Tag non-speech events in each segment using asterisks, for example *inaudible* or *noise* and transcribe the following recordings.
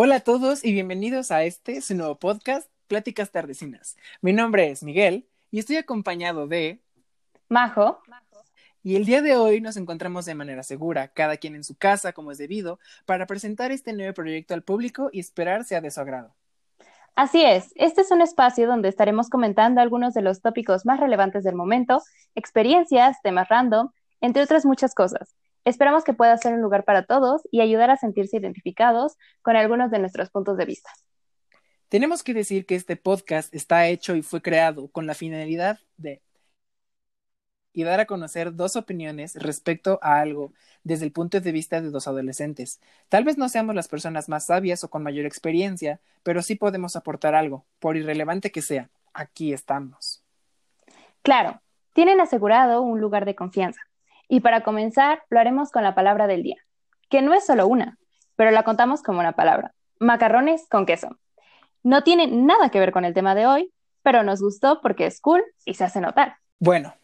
Hola a todos y bienvenidos a este, su nuevo podcast, Pláticas Tardecinas. Mi nombre es Miguel y estoy acompañado de Majo. Y el día de hoy nos encontramos de manera segura, cada quien en su casa como es debido, para presentar este nuevo proyecto al público y esperar sea de su agrado. Así es, este es un espacio donde estaremos comentando algunos de los tópicos más relevantes del momento, experiencias, temas random, entre otras muchas cosas. Esperamos que pueda ser un lugar para todos y ayudar a sentirse identificados con algunos de nuestros puntos de vista. Tenemos que decir que este podcast está hecho y fue creado con la finalidad de y dar a conocer dos opiniones respecto a algo desde el punto de vista de dos adolescentes. Tal vez no seamos las personas más sabias o con mayor experiencia, pero sí podemos aportar algo, por irrelevante que sea. Aquí estamos. Claro, tienen asegurado un lugar de confianza. Y para comenzar, lo haremos con la palabra del día, que no es solo una, pero la contamos como una palabra. Macarrones con queso. No tiene nada que ver con el tema de hoy, pero nos gustó porque es cool y se hace notar. Bueno,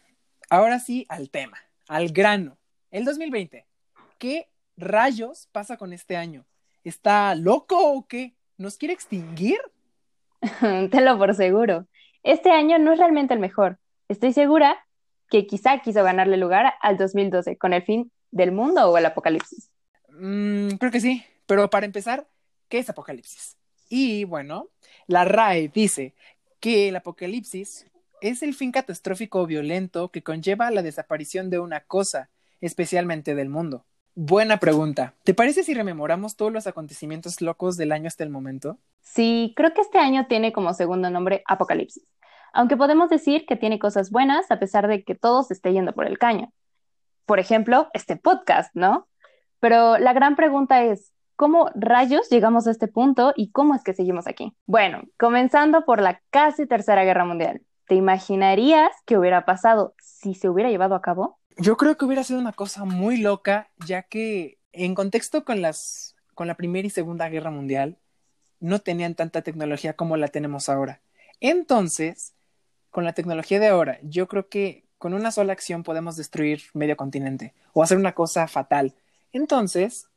ahora sí al tema, al grano. El 2020. ¿Qué rayos pasa con este año? ¿Está loco o qué? ¿Nos quiere extinguir? *laughs* Te lo por seguro. Este año no es realmente el mejor. Estoy segura que quizá quiso ganarle lugar al 2012 con el fin del mundo o el apocalipsis. Mm, creo que sí, pero para empezar, ¿qué es apocalipsis? Y bueno, la RAE dice que el apocalipsis es el fin catastrófico o violento que conlleva la desaparición de una cosa, especialmente del mundo. Buena pregunta. ¿Te parece si rememoramos todos los acontecimientos locos del año hasta el momento? Sí, creo que este año tiene como segundo nombre Apocalipsis aunque podemos decir que tiene cosas buenas a pesar de que todo se esté yendo por el caño. Por ejemplo, este podcast, ¿no? Pero la gran pregunta es, ¿cómo rayos llegamos a este punto y cómo es que seguimos aquí? Bueno, comenzando por la casi tercera guerra mundial. ¿Te imaginarías qué hubiera pasado si se hubiera llevado a cabo? Yo creo que hubiera sido una cosa muy loca, ya que en contexto con las con la Primera y Segunda Guerra Mundial no tenían tanta tecnología como la tenemos ahora. Entonces, con la tecnología de ahora, yo creo que con una sola acción podemos destruir medio continente o hacer una cosa fatal. Entonces,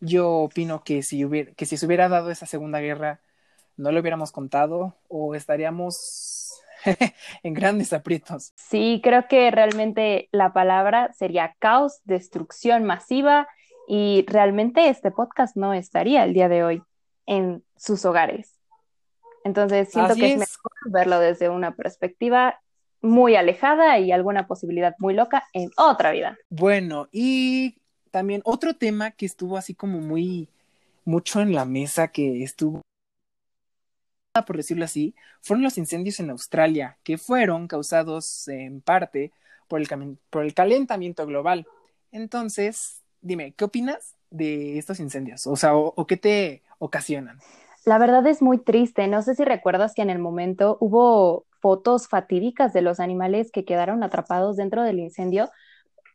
yo opino que si, hubiera, que si se hubiera dado esa segunda guerra, no lo hubiéramos contado o estaríamos *laughs* en grandes aprietos. Sí, creo que realmente la palabra sería caos, destrucción masiva y realmente este podcast no estaría el día de hoy en sus hogares. Entonces siento que es. mejor verlo desde una perspectiva muy alejada y alguna posibilidad muy loca en otra vida. Bueno, y también otro tema que estuvo así como muy mucho en la mesa que estuvo por decirlo así, fueron los incendios en Australia, que fueron causados en parte por el, por el calentamiento global. Entonces, dime, ¿qué opinas de estos incendios? O sea, o qué te ocasionan? La verdad es muy triste. No sé si recuerdas que en el momento hubo fotos fatídicas de los animales que quedaron atrapados dentro del incendio.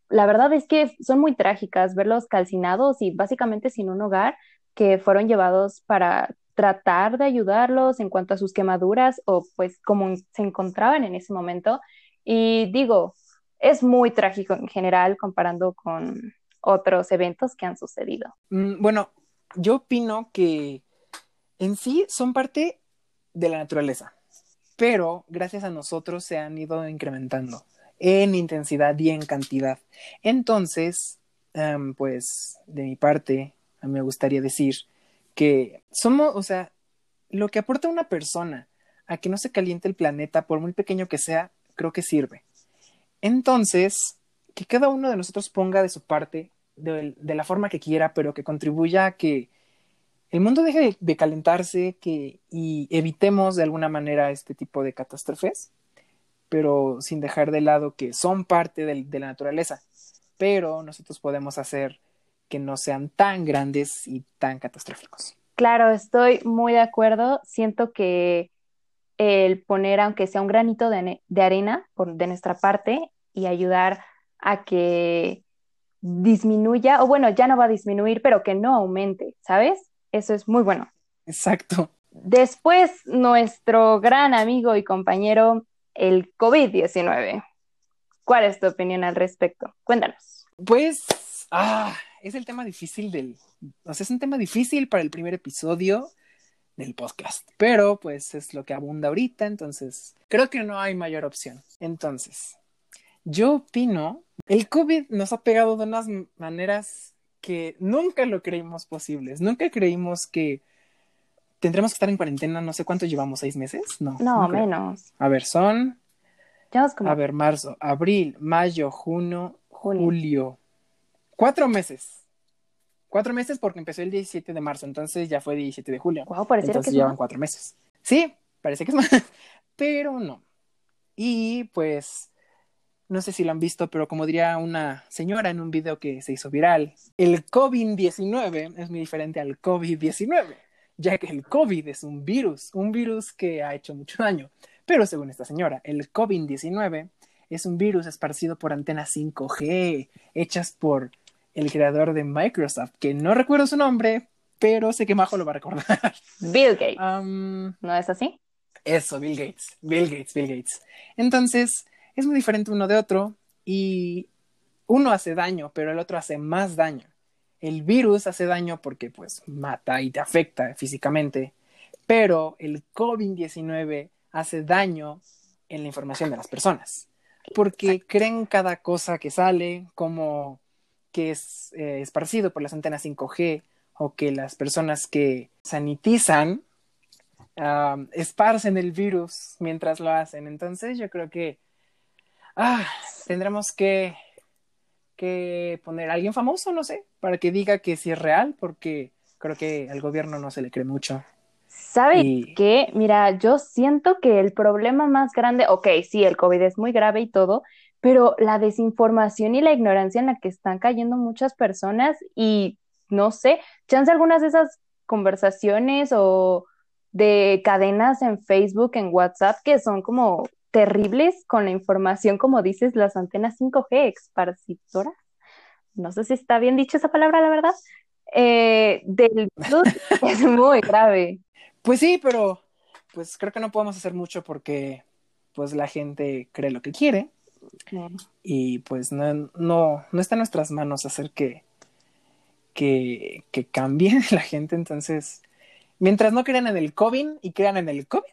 La verdad es que son muy trágicas verlos calcinados y básicamente sin un hogar que fueron llevados para tratar de ayudarlos en cuanto a sus quemaduras o pues como se encontraban en ese momento. Y digo, es muy trágico en general comparando con otros eventos que han sucedido. Mm, bueno, yo opino que en sí son parte de la naturaleza, pero gracias a nosotros se han ido incrementando en intensidad y en cantidad. Entonces, em, pues de mi parte, a mí me gustaría decir que somos, o sea, lo que aporta una persona a que no se caliente el planeta, por muy pequeño que sea, creo que sirve. Entonces, que cada uno de nosotros ponga de su parte, de, de la forma que quiera, pero que contribuya a que el mundo deje de, calentarse que, y evitemos de alguna manera este tipo de catástrofes, pero sin dejar de lado que son parte de, de la naturaleza, pero nosotros podemos hacer que no sean tan grandes y tan catastróficos. Claro, estoy muy de acuerdo. Siento que el poner, aunque sea un granito de, de arena por, de nuestra parte y ayudar a que disminuya, o bueno, ya no va a disminuir, pero que no aumente, ¿sabes? Eso es muy bueno. Exacto. Después, nuestro gran amigo y compañero, el COVID-19. ¿Cuál es tu opinión al respecto? Cuéntanos. Pues, ah, es el tema difícil del, o sea, es un tema difícil para el primer episodio del podcast, pero pues es lo que abunda ahorita, entonces creo que no hay mayor opción. Entonces, yo opino, el COVID nos ha pegado de unas maneras que nunca lo creímos posibles, nunca creímos que tendremos que estar en cuarentena, no sé cuánto llevamos, seis meses, no. No, menos. A ver, son, como... a ver, marzo, abril, mayo, junio, julio, cuatro meses. Cuatro meses porque empezó el 17 de marzo, entonces ya fue 17 de julio. Wow, parece entonces que llevan cuatro meses. Sí, parece que es más, *laughs* pero no. Y pues, no sé si lo han visto, pero como diría una señora en un video que se hizo viral, el COVID-19 es muy diferente al COVID-19, ya que el COVID es un virus, un virus que ha hecho mucho daño. Pero según esta señora, el COVID-19 es un virus esparcido por antenas 5G, hechas por el creador de Microsoft, que no recuerdo su nombre, pero sé que Majo lo va a recordar. Bill Gates. ¿No es así? Eso, Bill Gates. Bill Gates, Bill Gates. Entonces, es muy diferente uno de otro y uno hace daño, pero el otro hace más daño. El virus hace daño porque pues mata y te afecta físicamente, pero el COVID-19 hace daño en la información de las personas, porque creen cada cosa que sale como que es eh, esparcido por las antenas 5G o que las personas que sanitizan esparcen el virus mientras lo hacen. Entonces yo creo que ah, tendremos que, que poner a alguien famoso, no sé, para que diga que sí es real, porque creo que al gobierno no se le cree mucho. ¿Sabe qué? Mira, yo siento que el problema más grande, ok, sí, el COVID es muy grave y todo, pero la desinformación y la ignorancia en la que están cayendo muchas personas y no sé, chance algunas de esas conversaciones o de cadenas en Facebook, en WhatsApp, que son como terribles con la información, como dices, las antenas 5G exparcidoras. No sé si está bien dicho esa palabra, la verdad. Eh, del *laughs* es muy grave. Pues sí, pero pues creo que no podemos hacer mucho porque pues la gente cree lo que quiere y pues no, no, no está en nuestras manos hacer que, que, que cambie *laughs* la gente. Entonces, mientras no crean en el COVID y crean en el COVID,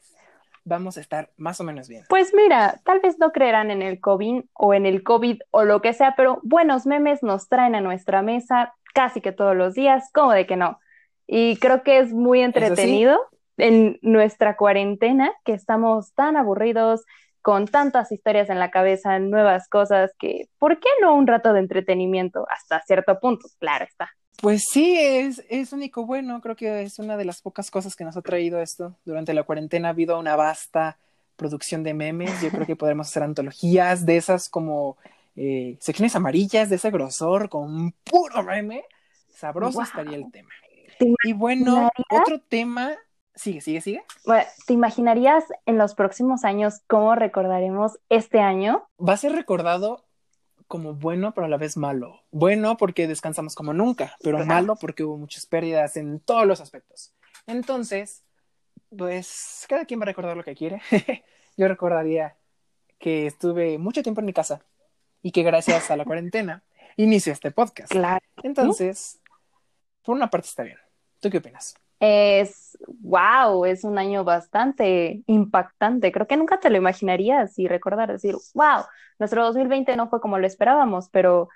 vamos a estar más o menos bien. Pues mira, tal vez no creerán en el COVID o en el COVID o lo que sea, pero buenos memes nos traen a nuestra mesa casi que todos los días, como de que no. Y creo que es muy entretenido en nuestra cuarentena, que estamos tan aburridos, con tantas historias en la cabeza, nuevas cosas, que ¿por qué no un rato de entretenimiento hasta cierto punto? Claro está. Pues sí, es, es único bueno, creo que es una de las pocas cosas que nos ha traído esto. Durante la cuarentena ha habido una vasta producción de memes, yo creo que podremos hacer antologías de esas como eh, secciones amarillas, de ese grosor, con puro meme. Sabroso estaría el tema. Y bueno, otro tema Sigue, sigue, sigue. Bueno, ¿te imaginarías en los próximos años cómo recordaremos este año? Va a ser recordado como bueno, pero a la vez malo. Bueno porque descansamos como nunca, pero malo porque hubo muchas pérdidas en todos los aspectos. Entonces, pues cada quien va a recordar lo que quiere. *laughs* Yo recordaría que estuve mucho tiempo en mi casa y que gracias a la cuarentena inició este podcast. Claro. Entonces, por una parte está bien. ¿Tú qué opinas? Es, wow, es un año bastante impactante. Creo que nunca te lo imaginarías y recordar, decir, wow, nuestro 2020 no fue como lo esperábamos, pero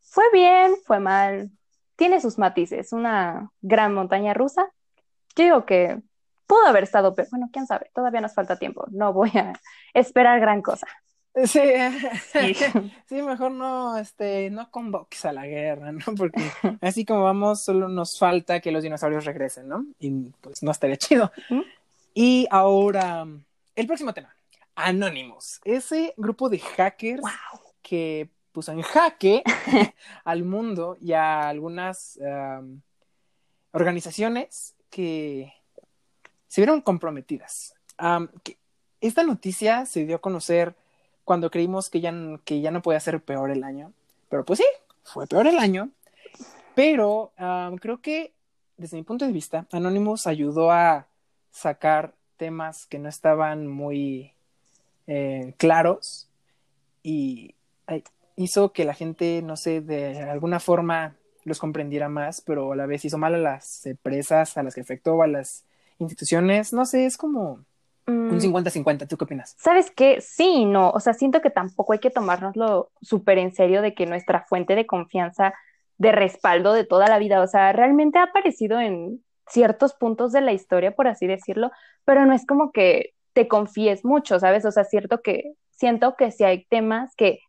fue bien, fue mal, tiene sus matices, una gran montaña rusa. Yo digo que pudo haber estado, pero bueno, quién sabe, todavía nos falta tiempo, no voy a *laughs* esperar gran cosa. Sí, *laughs* sí, mejor no, este, no convoques a la guerra, ¿no? Porque *laughs* así como vamos, solo nos falta que los dinosaurios regresen, ¿no? Y pues no estaría chido. Y ahora, el próximo tema, Anonymous, ese grupo de hackers que puso en jaque *laughs* al mundo y a algunas organizaciones que se vieron comprometidas. esta noticia se dio a conocer cuando creímos que ya, que ya no podía ser peor el año. Pero pues sí, fue peor el año. Pero creo que desde mi punto de vista, Anonymous ayudó a sacar temas que no estaban muy eh, claros y hizo que la gente, no sé, de alguna forma los comprendiera más, pero a la vez hizo mal a las empresas a las que afectó, a las instituciones, no sé, es como un 50-50, mm. ¿tú qué opinas? ¿Sabes qué? Sí, no, o sea, siento que tampoco hay que tomárnoslo súper en serio de que nuestra fuente de confianza, de respaldo de toda la vida, o sea, realmente ha aparecido en ciertos puntos de la historia, por así decirlo, pero no es como que te confíes mucho, ¿sabes? O sea, cierto que siento que si hay temas que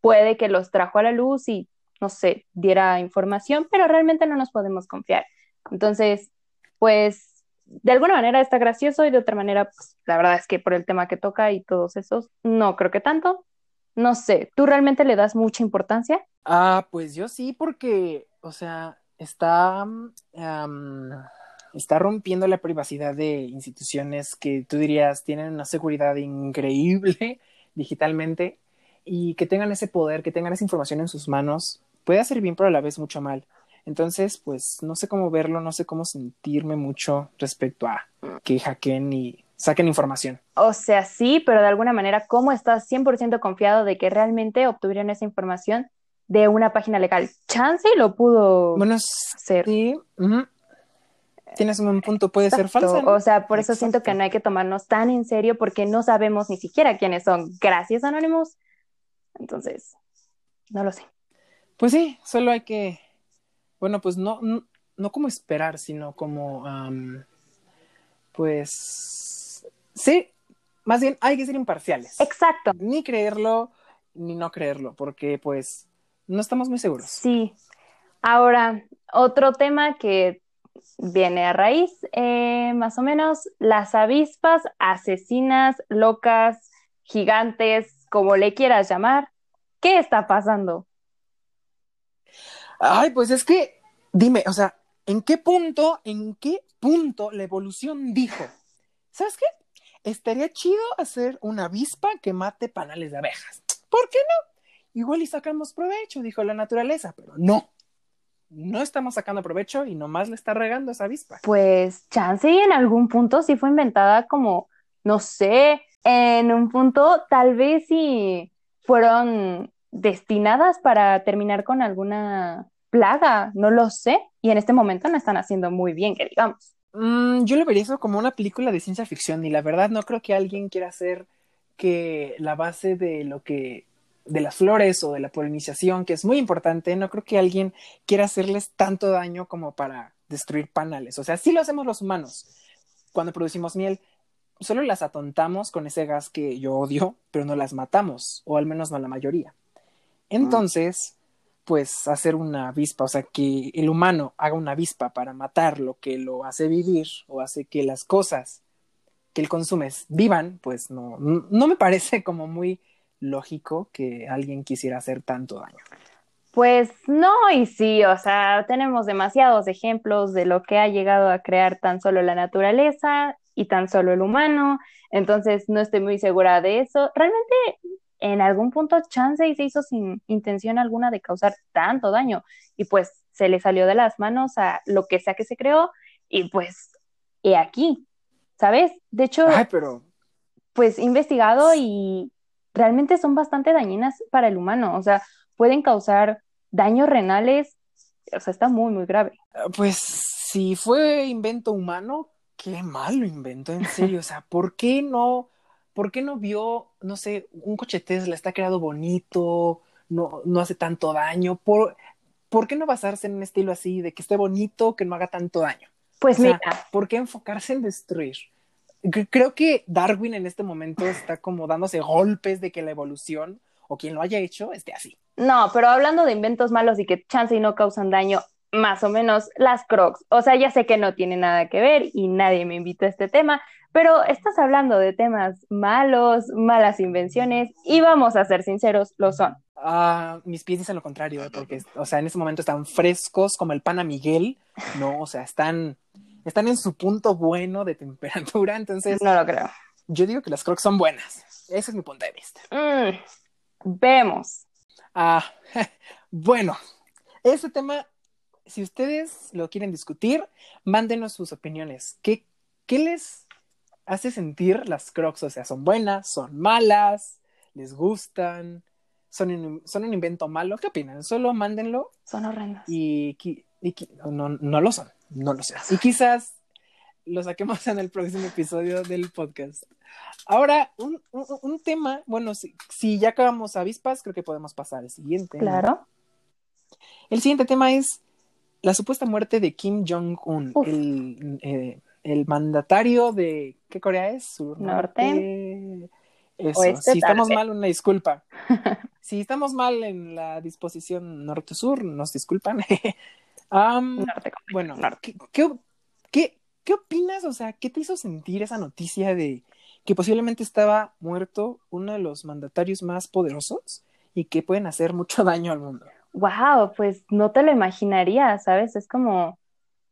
puede que los trajo a la luz y, no sé, diera información, pero realmente no nos podemos confiar. Entonces, pues, de alguna manera está gracioso y de otra manera, pues, la verdad es que por el tema que toca y todos esos, no creo que tanto. No sé, ¿tú realmente le das mucha importancia? Ah, pues yo sí, porque, o sea, está, está rompiendo la privacidad de instituciones que tú dirías tienen una seguridad increíble *laughs* digitalmente y que tengan ese poder, que tengan esa información en sus manos, puede hacer bien, pero a la vez mucho mal. Entonces, pues no sé cómo verlo, no sé cómo sentirme mucho respecto a que hackeen y saquen información. O sea, sí, pero de alguna manera, ¿cómo estás 100% confiado de que realmente obtuvieron esa información de una página legal? Chance lo pudo bueno, hacer. Sí, tienes un punto, puede ser falso. O sea, por eso siento que no hay que tomarnos tan en serio porque no sabemos ni siquiera quiénes son. Gracias, Anónimos. Entonces, no lo sé. Pues sí, solo hay que, bueno, pues no, no, como esperar, sino como, pues, sí, más bien hay que ser imparciales. Exacto. Ni creerlo, ni no creerlo, porque pues no estamos muy seguros. Sí. Ahora, otro tema que viene a raíz, eh, más o menos, las avispas asesinas, locas, gigantes, como le quieras llamar, ¿qué está pasando? Ay, pues es que, dime, o sea, ¿en qué punto, en qué punto la evolución dijo? ¿Sabes qué? Estaría chido hacer una avispa que mate panales de abejas. ¿Por qué no? Igual y sacamos provecho, dijo la naturaleza, pero no. No estamos sacando provecho y nomás le está regando esa avispa. Pues chance y en algún punto sí fue inventada como, no sé, en un punto tal vez si fueron destinadas para terminar con alguna plaga, no lo sé, y en este momento no están haciendo muy bien, que digamos. Mm, yo lo vería eso como una película de ciencia ficción y la verdad no creo que alguien quiera hacer que la base de lo que de las flores o de la polinización, que es muy importante, no creo que alguien quiera hacerles tanto daño como para destruir panales. O sea, sí lo hacemos los humanos cuando producimos miel, solo las atontamos con ese gas que yo odio, pero no las matamos, o al menos no la mayoría. Entonces, pues hacer una avispa, o sea, que el humano haga una avispa para matar lo que lo hace vivir o hace que las cosas que él consume vivan, pues no, no me parece como muy lógico que alguien quisiera hacer tanto daño. Pues no y sí, o sea, tenemos demasiados ejemplos de lo que ha llegado a crear tan solo la naturaleza y tan solo el humano, entonces no estoy muy segura de eso. Realmente en algún punto Chance se hizo sin intención alguna de causar tanto daño y pues se le salió de las manos a lo que sea que se creó y pues he aquí, ¿sabes? De hecho, pero... pues investigado y realmente son bastante dañinas para el humano, o sea, pueden causar daños renales, o sea, está muy, muy grave. Pues si fue invento humano, qué malo invento, en serio. O sea, ¿por qué no, por qué no vio, no sé, un coche Tesla está creado bonito, no, no hace tanto daño? ¿Por, ¿Por qué no basarse en un estilo así, de que esté bonito, que no haga tanto daño? Pues mira. ¿Por qué enfocarse en destruir? Creo que Darwin en este momento está como dándose golpes de que la evolución o quien lo haya hecho esté así. No, pero hablando de inventos malos y que chance y no causan daño, más o menos las crocs. O sea, ya sé que no tiene nada que ver y nadie me invitó a este tema, pero estás hablando de temas malos, malas invenciones y vamos a ser sinceros, lo son. Ah, mis pies dicen lo contrario, ¿eh? porque, o sea, en ese momento están frescos como el pana Miguel, ¿no? O sea, están, están en su punto bueno de temperatura, entonces... No lo creo. Yo digo que las crocs son buenas. Ese es mi punto de vista. Mm, vemos. Ah, *laughs* bueno, ese tema si ustedes lo quieren discutir, mándenos sus opiniones. ¿Qué, ¿Qué les hace sentir las crocs? O sea, ¿son buenas? ¿Son malas? ¿Les gustan? son un, son un invento malo. ¿Qué opinan? Solo mándenlo. Son horrendos. Y, no, no lo son, no lo sé. Y quizás lo saquemos en el próximo episodio del podcast. Ahora, un, un, tema, bueno, si, si, ya acabamos avispas, creo que podemos pasar al siguiente. Claro. El siguiente tema es la supuesta muerte de Kim Jong-un, el, eh, el, mandatario de, ¿qué Corea es? Sur Norte. Eso, si estamos mal, una disculpa. *laughs* si estamos mal en la disposición norte-sur, nos disculpan. *laughs* bueno, ¿qué, qué, qué, opinas? O sea, ¿qué te hizo sentir esa noticia de que posiblemente estaba muerto uno de los mandatarios más poderosos y que pueden hacer mucho *laughs* daño al mundo? Wow, pues no te lo imaginaría, ¿sabes? Es como,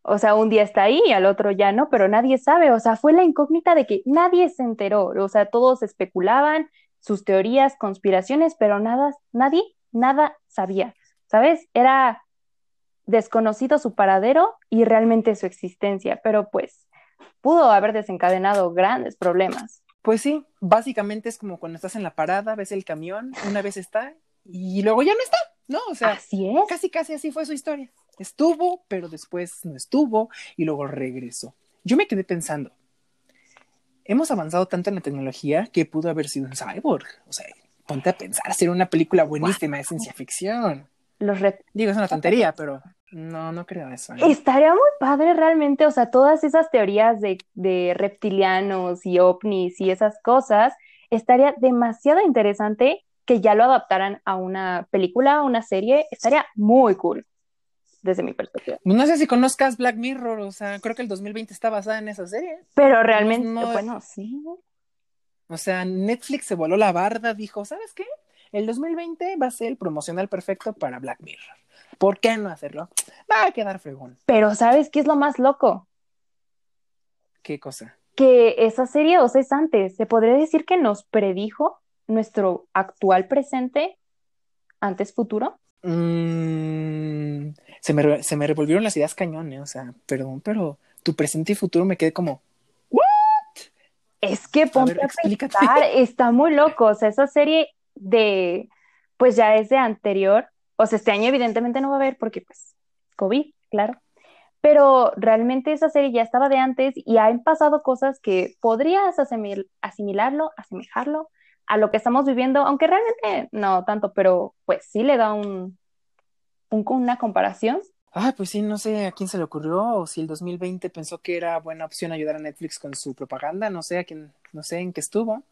o sea, un día está ahí y al otro ya no, pero nadie sabe, o sea, fue la incógnita de que nadie se enteró, o sea, todos especulaban sus teorías, conspiraciones, pero nada, nadie, nada sabía, ¿sabes? Era desconocido su paradero y realmente su existencia, pero pues pudo haber desencadenado grandes problemas. Pues sí, básicamente es como cuando estás en la parada, ves el camión, una vez está y luego ya no está, ¿no? O sea, así es. casi casi así fue su historia. Estuvo, pero después no estuvo y luego regresó. Yo me quedé pensando, hemos avanzado tanto en la tecnología que pudo haber sido un cyborg. O sea, ponte a pensar, hacer una película buenísima de ciencia ficción. Los Digo, es una tontería, pero no, no creo eso. ¿eh? Estaría muy padre realmente, o sea, todas esas teorías de, de reptilianos y ovnis y esas cosas, estaría demasiado interesante que ya lo adaptaran a una película, a una serie, estaría muy cool desde mi perspectiva. No sé si conozcas Black Mirror, o sea, creo que el 2020 está basada en esa serie. Pero realmente, bueno, sí. O sea, Netflix se voló la barda, dijo, ¿sabes qué? El 2020 va a ser el promocional perfecto para Black Mirror. ¿Por qué no hacerlo? Va a quedar fregón. Pero ¿sabes qué es lo más loco? ¿Qué cosa? Que esa serie, o sea, es antes. Se podría decir que nos predijo nuestro actual presente, antes futuro. Mm, se, me, se me revolvieron las ideas cañones, o sea, perdón, pero tu presente y futuro me quedé como, ¿what? Es que ponte a, pensar, está muy loco, o sea, esa serie de, pues ya es de anterior, o sea, este año evidentemente no va a haber porque pues COVID, claro, pero realmente esa serie ya estaba de antes y han pasado cosas que podrías asimilarlo, asemejarlo a lo que estamos viviendo, aunque realmente no tanto, pero pues sí le da un, un una comparación. Ah, pues sí, no sé a quién se le ocurrió o si el 2020 pensó que era buena opción ayudar a Netflix con su propaganda, no sé a quién, no sé en qué estuvo,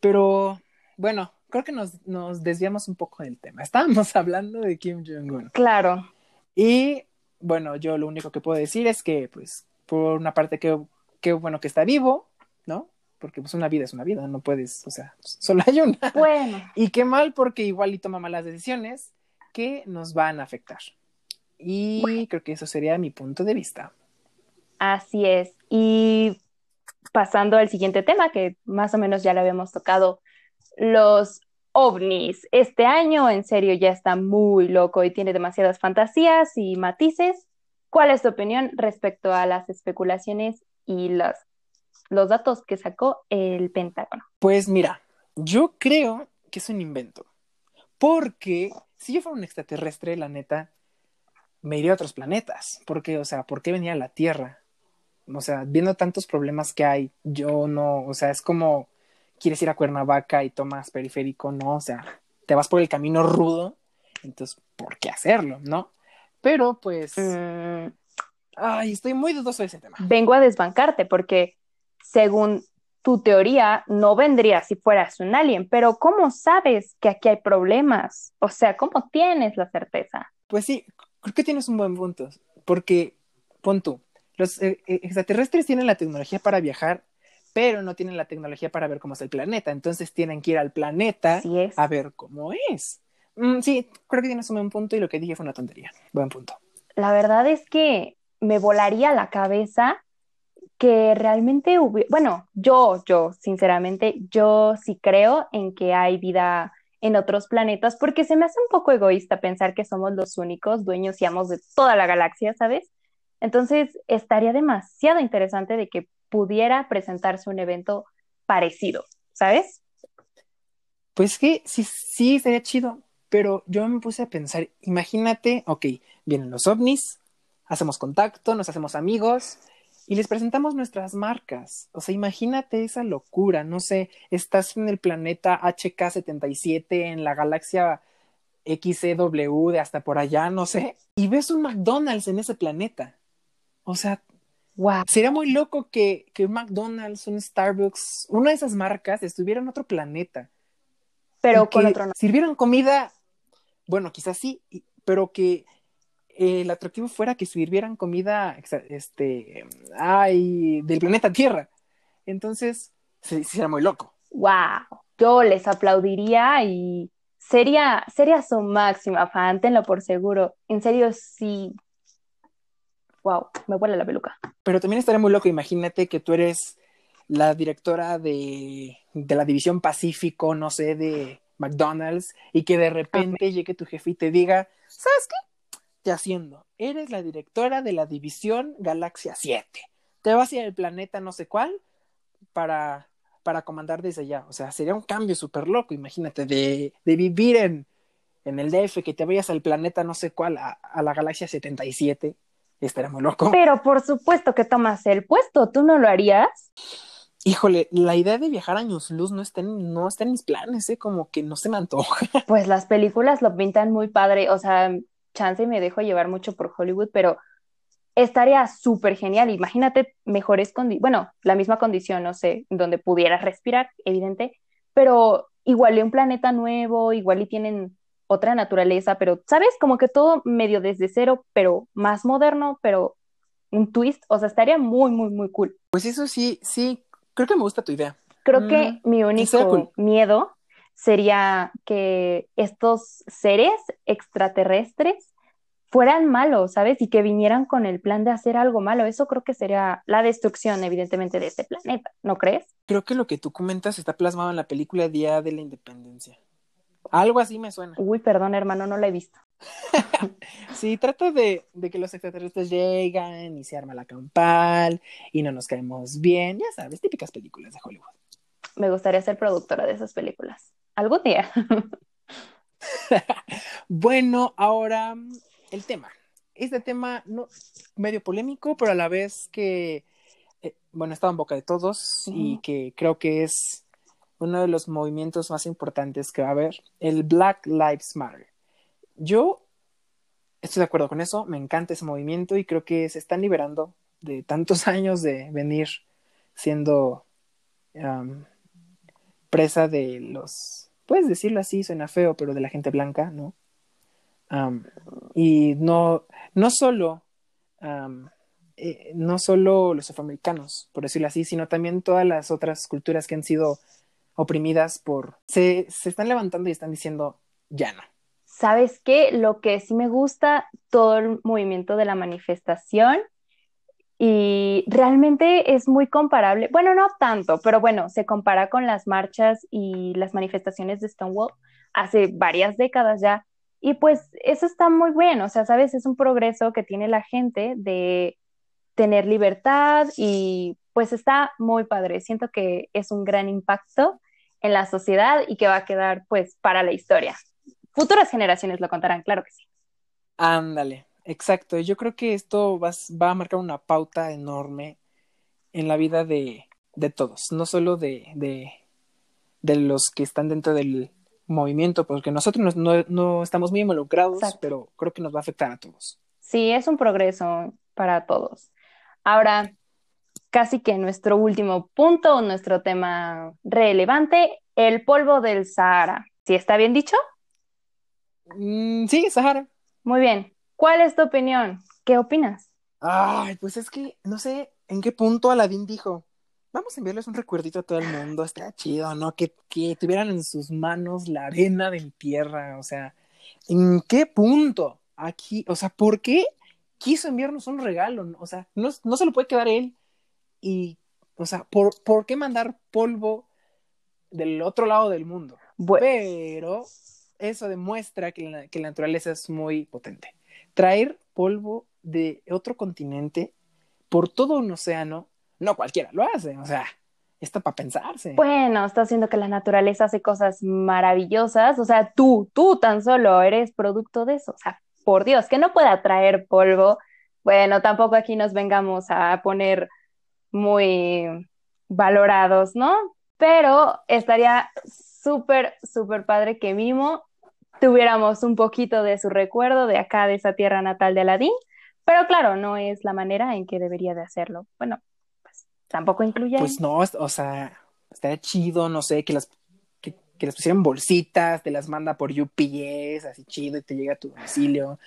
pero bueno, creo que nos, nos desviamos un poco del tema. *laughs* Estábamos hablando de Kim Jong-un. Claro. Y bueno, yo lo único que puedo decir es que, pues, por una parte, que, qué bueno que está vivo, ¿no? Porque pues una vida es una vida, no puedes, o sea, *laughs* solo hay una. Bueno. *laughs* Y qué mal porque igual y toma malas decisiones que nos van a afectar. Y creo que eso sería mi punto de vista. Así es. Y pasando al siguiente tema, que más o menos ya lo habíamos tocado, los ovnis. Este año, en serio, ya está muy loco y tiene demasiadas fantasías y matices. ¿Cuál es tu opinión respecto a las especulaciones y las los datos que sacó el Pentágono? Pues mira, yo creo que es un invento. Porque si yo fuera un extraterrestre, la neta, me iría a otros planetas. Porque, o sea, ¿por qué venía a la Tierra? O sea, viendo tantos problemas que hay, yo no, o sea, es como quieres ir a Cuernavaca y tomas periférico, no, o sea, te vas por el camino rudo, entonces, ¿por qué hacerlo, no? Pero, pues, mm. ay, estoy muy dudoso de ese tema. Vengo a desbancarte porque según tu teoría, no vendría si fueras un alien, pero ¿cómo sabes que aquí hay problemas? O sea, ¿cómo tienes la certeza? Pues sí, creo que tienes un buen punto, porque, pon tú, los eh, eh, extraterrestres tienen la tecnología para viajar, pero no tienen la tecnología para ver cómo es el planeta, entonces tienen que ir al planeta a ver cómo es. Mm, sí, creo que tienes un buen punto y lo que dije fue una tontería. Buen punto. La verdad es que me volaría la cabeza que realmente, bueno, yo, yo, sinceramente, yo sí creo en que hay vida en otros planetas, porque se me hace un poco egoísta pensar que somos los únicos dueños y amos de toda la galaxia, ¿sabes? Entonces, estaría demasiado interesante de que pudiera presentarse un evento parecido, ¿sabes? Pues que sí, sí, sería chido, pero yo me puse a pensar, imagínate, ok, vienen los ovnis, hacemos contacto, nos hacemos amigos y les presentamos nuestras marcas. O sea, imagínate esa locura, no sé, estás en el planeta HK77 en la galaxia XCW de hasta por allá, no sé, y ves un McDonald's en ese planeta. O sea, Wow. sería muy loco que, que un McDonald's, un Starbucks, una de esas marcas estuviera en otro planeta. Pero con que otro nombre. Sirvieran comida, bueno, quizás sí, pero que el atractivo fuera que sirvieran comida, este, ay, del planeta Tierra. Entonces, sí, sí sería muy loco. Wow. Yo les aplaudiría y sería, sería su máxima fan, tenlo por seguro. En serio, sí. Wow, me huele la peluca. Pero también estaría muy loco, imagínate que tú eres la directora de, de la división Pacífico, no sé, de McDonald's, y que de repente llegue tu jefe y te diga, ¿sabes qué? Haciendo, eres la directora de la división Galaxia 7. Te vas a ir al planeta no sé cuál para, para comandar desde allá. O sea, sería un cambio súper loco, imagínate, de, de vivir en, en el DF, que te vayas al planeta no sé cuál, a, a la Galaxia 77. Estaría muy loco. Pero por supuesto que tomas el puesto, ¿tú no lo harías? Híjole, la idea de viajar años luz no está en, no está en mis planes, ¿eh? Como que no se me antoja. Pues las películas lo pintan muy padre, o sea, chance me dejo llevar mucho por Hollywood, pero estaría súper genial. Imagínate mejores condiciones, bueno, la misma condición, no sé, donde pudieras respirar, evidente, pero igual y un planeta nuevo, igual y tienen otra naturaleza, pero, ¿sabes? Como que todo medio desde cero, pero más moderno, pero un twist, o sea, estaría muy, muy, muy cool. Pues eso sí, sí, creo que me gusta tu idea. Creo que Mm, mi único cool. miedo sería que estos seres extraterrestres fueran malos, ¿sabes? Y que vinieran con el plan de hacer algo malo. Eso creo que sería la destrucción, evidentemente, de este planeta, ¿no crees? Creo que lo que tú comentas está plasmado en la película Día de la Independencia. Algo así me suena. Uy, perdón, hermano, no la he visto. *laughs* Sí, trata de, de que los extraterrestres llegan y se arma la campal y no nos caemos bien. Ya sabes, típicas películas de Hollywood. Me gustaría ser productora de esas películas. Algún día. *laughs* Bueno, ahora el tema. Este tema no medio polémico, pero a la vez que eh, bueno, estaba en boca de todos y que creo que es uno de los movimientos más importantes que va a haber, el Black Lives Matter. Yo estoy de acuerdo con eso, me encanta ese movimiento y creo que se están liberando de tantos *laughs* años de venir siendo um, presa de los, puedes decirlo así, suena feo, pero de la gente blanca, ¿no? Y no, no solo, eh, no solo los afroamericanos, por decirlo así, sino también todas las otras culturas que han sido oprimidas por, se, se están levantando y están diciendo, ya no. ¿Sabes qué? Lo que sí me gusta, todo el movimiento de la manifestación y realmente es muy comparable, bueno, no tanto, pero bueno, se compara con las marchas y las manifestaciones de Stonewall hace varias décadas ya. Y pues eso está muy bueno, o sea, sabes, es un progreso que tiene la gente de tener libertad y pues está muy padre. Siento que es un gran impacto en la sociedad y que va a quedar pues para la historia. Futuras generaciones lo contarán, claro que sí. Ándale, exacto. Yo creo que esto va, va a marcar una pauta enorme en la vida de, de todos, no solo de, de, de, los que están dentro del movimiento, porque nosotros no, no, estamos muy involucrados, Exacto. pero creo que nos va a afectar a todos. Sí, es un progreso para todos. Ahora, casi que nuestro último punto, nuestro tema relevante, el polvo del Sahara. ¿Sí está bien dicho? Mm, sí, Sahara. Muy bien. ¿Cuál es tu opinión? ¿Qué opinas? Ay, pues es que no sé en qué punto Aladín dijo, vamos a enviarles un recuerdito a todo el mundo, está chido, ¿no? Que, que tuvieran en sus manos la arena del tierra, o sea, ¿en qué punto? Aquí, o sea, ¿por qué quiso enviarnos un regalo? O sea, no, no se lo puede quedar él y, o sea, ¿por, ¿por qué mandar polvo del otro lado del mundo? Bueno. Pero eso demuestra que la, que la naturaleza es muy potente. Traer polvo de otro continente por todo un océano, no cualquiera lo hace, o sea, Esto para pensarse. Bueno, está haciendo que la naturaleza hace cosas maravillosas. O sea, tú, tú tan solo eres producto de eso. O sea, por Dios, que no pueda traer polvo. Bueno, tampoco aquí nos vengamos a poner muy valorados, ¿no? Pero estaría súper, súper padre que Mimo tuviéramos un poquito de su recuerdo de acá, de esa tierra natal de Aladín. Pero claro, no es la manera en que debería de hacerlo. Bueno, pues tampoco incluye. Pues no, o sea, estaría chido, no sé, que las, que, que las pusieran bolsitas, te las manda por UPS, así chido, y te llega a tu domicilio.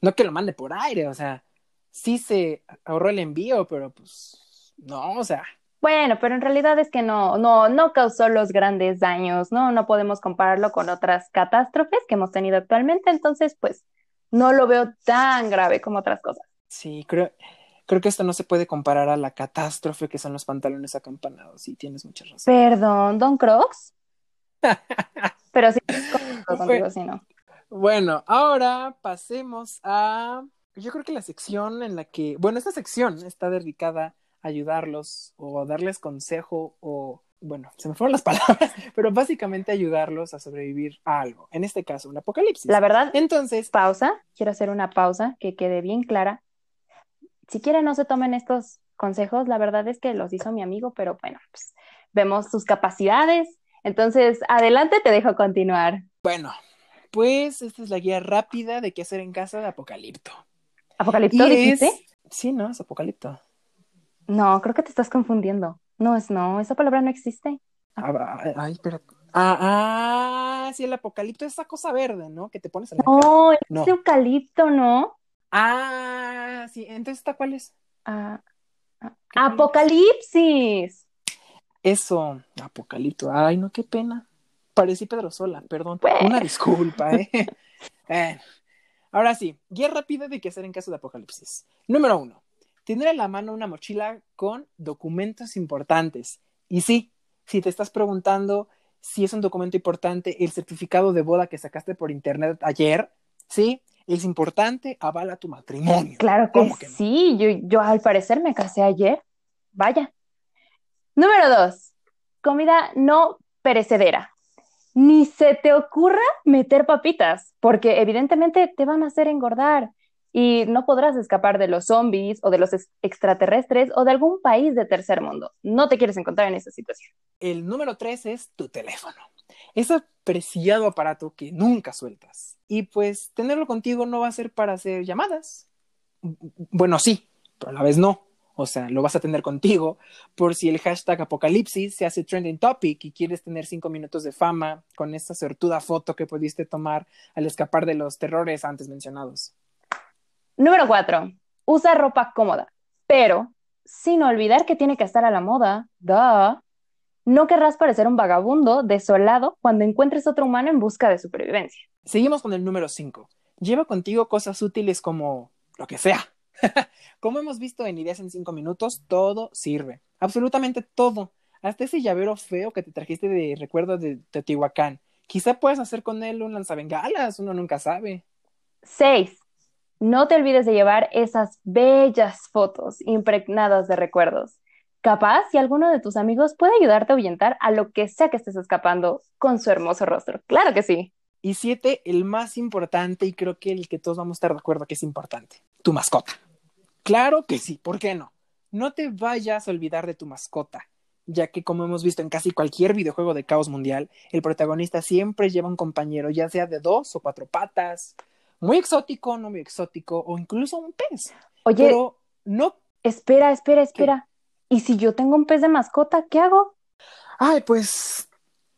No que lo mande por aire, o sea, sí se ahorró el envío, pero pues no, o sea. Bueno, pero en realidad es que no, no, no causó los grandes daños, ¿no? No podemos compararlo con otras catástrofes que hemos tenido actualmente, entonces, pues, no lo veo tan grave como otras cosas. Sí, creo, creo que esto no se puede comparar a la catástrofe que son los pantalones acampanados. Sí, tienes mucha razón. Perdón, Don Crocs. *laughs* Pero sí, contigo, sí, no. Bueno, ahora pasemos a. Yo creo que la sección en la que. Bueno, esta sección está dedicada a ayudarlos o darles consejo o. Bueno, se me fueron las *laughs* palabras, pero básicamente ayudarlos a sobrevivir a algo. En este caso, un apocalipsis. La verdad, Entonces, pausa. Quiero hacer una pausa que quede bien clara. Si quieren, no se tomen estos consejos. La verdad es que los hizo mi amigo, pero bueno, pues vemos sus capacidades. Entonces, adelante, te dejo continuar. bueno, pues esta es la guía rápida de qué hacer en casa de Apocalipto. ¿Apocalipto dijiste? es- Sí, ¿no? Es Apocalipto. No, creo que te estás confundiendo. No, es no, esa palabra no existe. Ah, ay, espera. Ah, ah, sí, el apocalipto es esa cosa verde, ¿no? Que te pones en la cara. No, es No. eucalipto, ¿no? Ah, sí, entonces ¿esta cuál es? Ah, ah. Apocalipsis. Eso, apocalipto. Ay, no, qué pena. Parecí Pedro Sola, perdón. Bueno. Una disculpa, ¿eh? *laughs* Bueno, ahora sí, guía rápida de qué hacer en caso de apocalipsis. Número uno, tener a la mano una mochila con documentos importantes. Y sí, si te estás preguntando si es un documento importante el certificado de boda que sacaste por internet ayer, sí, es importante, avala tu matrimonio. Claro que, ¿Cómo que no? sí, yo, yo al parecer me casé ayer. Vaya. Número dos, comida no perecedera. Ni se te ocurra meter papitas, porque evidentemente te van a hacer engordar y no podrás escapar de los zombies o de los ex- extraterrestres o de algún país de tercer mundo. No te quieres encontrar en esa situación. El número tres es tu teléfono. Ese preciado aparato que nunca sueltas. Y pues tenerlo contigo no va a ser para hacer llamadas. Bueno, sí, pero a la vez no. O sea, lo vas a tener contigo por si el hashtag apocalipsis se hace trending topic y quieres tener cinco minutos de fama con esta sortuda foto que pudiste tomar al escapar de los terrores antes mencionados. Número cuatro, usa ropa cómoda, pero sin olvidar que tiene que estar a la moda. Duh. No querrás parecer un vagabundo desolado cuando encuentres otro humano en busca de supervivencia. Seguimos con el número 5. Lleva contigo cosas útiles como lo que sea. *laughs* como hemos visto en Ideas en 5 minutos, todo sirve. Absolutamente todo. Hasta ese llavero feo que te trajiste de recuerdo de Teotihuacán. Quizá puedas hacer con él un lanzabengalas, uno nunca sabe. Seis, no te olvides de llevar esas bellas fotos impregnadas de recuerdos. Capaz si alguno de tus amigos puede ayudarte a ahuyentar a lo que sea que estés escapando con su hermoso rostro. Claro que sí. Y siete, el más importante, y creo que el que todos vamos a estar de acuerdo que es importante, tu mascota. Claro que sí, ¿por qué no? No te vayas a olvidar de tu mascota, ya que como hemos visto en casi cualquier videojuego de caos mundial, el protagonista siempre lleva un compañero, ya sea de dos o cuatro patas, muy exótico, no muy exótico, o incluso un pez. Oye, Pero no, espera, espera, espera. ¿Y si yo tengo un pez de mascota, qué hago? ay, pues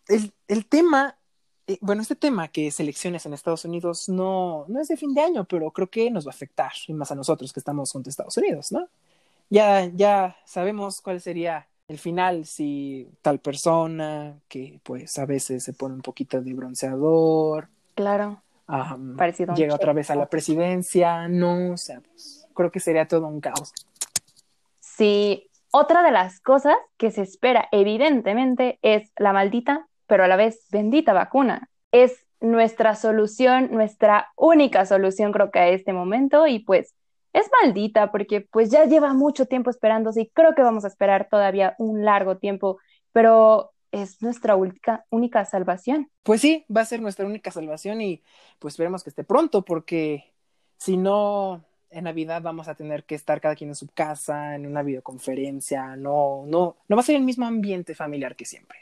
el, el tema, eh, bueno, este tema que selecciones en Estados Unidos no, no es de fin de año, pero creo que nos va a afectar, y más a nosotros que estamos junto a Estados Unidos, ¿no? Ya, ya sabemos cuál sería el final si tal persona que pues a veces se pone un poquito de bronceador, Claro, un llega otra vez a la presidencia, no, o sea, pues, creo que sería todo un caos. Sí, otra de las cosas que se espera evidentemente es la maldita, pero a la vez bendita vacuna. Es nuestra solución, nuestra única solución creo que a este momento y pues es maldita porque pues ya lleva mucho tiempo esperándose y creo que vamos a esperar todavía un largo tiempo pero es nuestra única, única salvación. Pues sí, va a ser nuestra única salvación y pues esperemos que esté pronto porque si no, en Navidad vamos a tener que estar cada quien en su casa, en una videoconferencia, no, no, no va a ser el mismo ambiente familiar que siempre.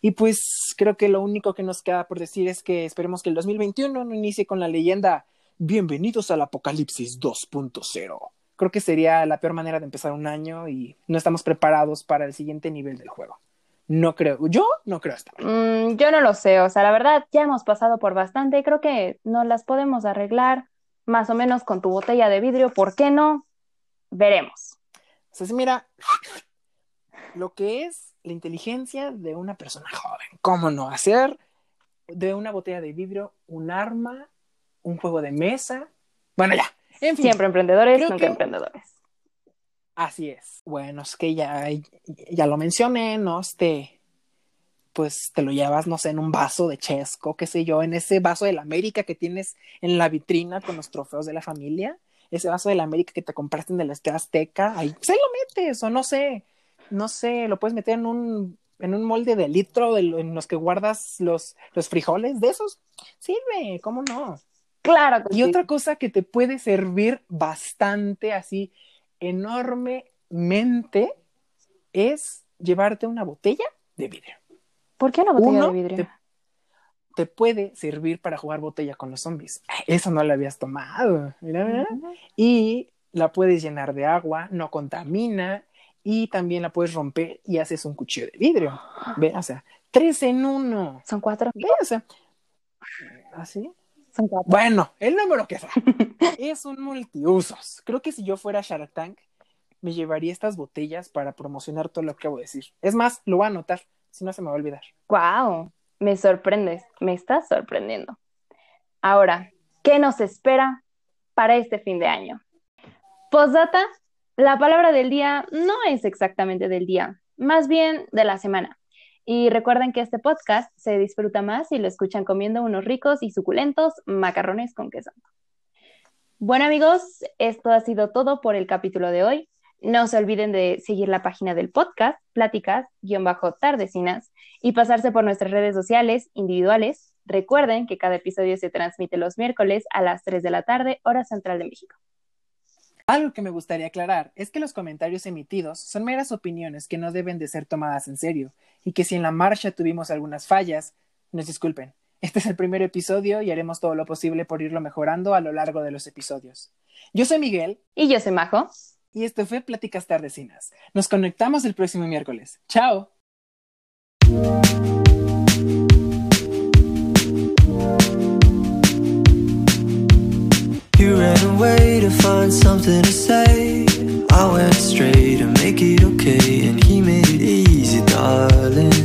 Y pues creo que lo único que nos queda por decir es que esperemos que el 2021 no inicie con la leyenda Bienvenidos al Apocalipsis 2.0. Creo que sería la peor manera de empezar un año y no estamos preparados para el siguiente nivel del juego. No creo, yo no creo estar. Mm, yo no lo sé, o sea, la verdad ya hemos pasado por bastante y creo que no las podemos arreglar más o menos con tu botella de vidrio, ¿por qué no? Veremos. Entonces, mira, lo que es la inteligencia de una persona joven. ¿Cómo no hacer de una botella de vidrio un arma, un juego de mesa? Bueno, ya. En fin, Siempre emprendedores, nunca emprendedores. Así es. Bueno, es que ya, ya lo mencioné, ¿no? Este, pues te lo llevas, no sé, en un vaso de Chesco, qué sé yo, en ese vaso de la América que tienes en la vitrina con los trofeos de la familia, ese vaso de la América que te compraste en el Estadio Azteca, ahí se lo metes, o no sé, no sé, lo puedes meter en un, en un molde de litro de, en los que guardas los, los frijoles, de esos, sirve, ¿cómo no? Claro. y otra cosa que te puede servir bastante así, enormemente, es llevarte una botella de vidrio. ¿Por qué una botella de vidrio? Te, puede servir para jugar botella con los zombies. Eso no lo habías tomado. Mira, mira. Y la puedes llenar de agua, no contamina, y también la puedes romper y haces un cuchillo de vidrio. Ve, o sea, tres en uno. Son cuatro. Ve, o sea, ¿así? Son cuatro. Bueno, el número que sea. *laughs* es un multiusos. Creo que si yo fuera Shark Tank, me llevaría estas botellas para promocionar todo lo que acabo de decir. Es más, lo voy a anotar, si no se me va a olvidar. Wow, me sorprendes, me estás sorprendiendo. Ahora, ¿qué nos espera para este fin de año? Postdata, la palabra del día no es exactamente del día, más bien de la semana. Y recuerden que este podcast se disfruta más si lo escuchan comiendo unos ricos y suculentos macarrones con queso. Bueno amigos, esto ha sido todo por el capítulo de hoy. No se olviden de seguir la página del podcast, pláticas-tardecinas, y pasarse por nuestras redes sociales individuales. Recuerden que cada episodio se transmite los miércoles a las 3 de la tarde, hora central de México. Algo que me gustaría aclarar es que los comentarios emitidos son meras opiniones que no deben de ser tomadas en serio y que si en la marcha tuvimos algunas fallas, nos disculpen. Este es el primer episodio y haremos todo lo posible por irlo mejorando a lo largo de los episodios. Yo soy Miguel. Y yo soy Majo. Y esto fue Pláticas Tardecinas. Nos conectamos el próximo miércoles. ¡Chao! You ran away to find something to say. I went straight to make it okay, and he made it easy, darling.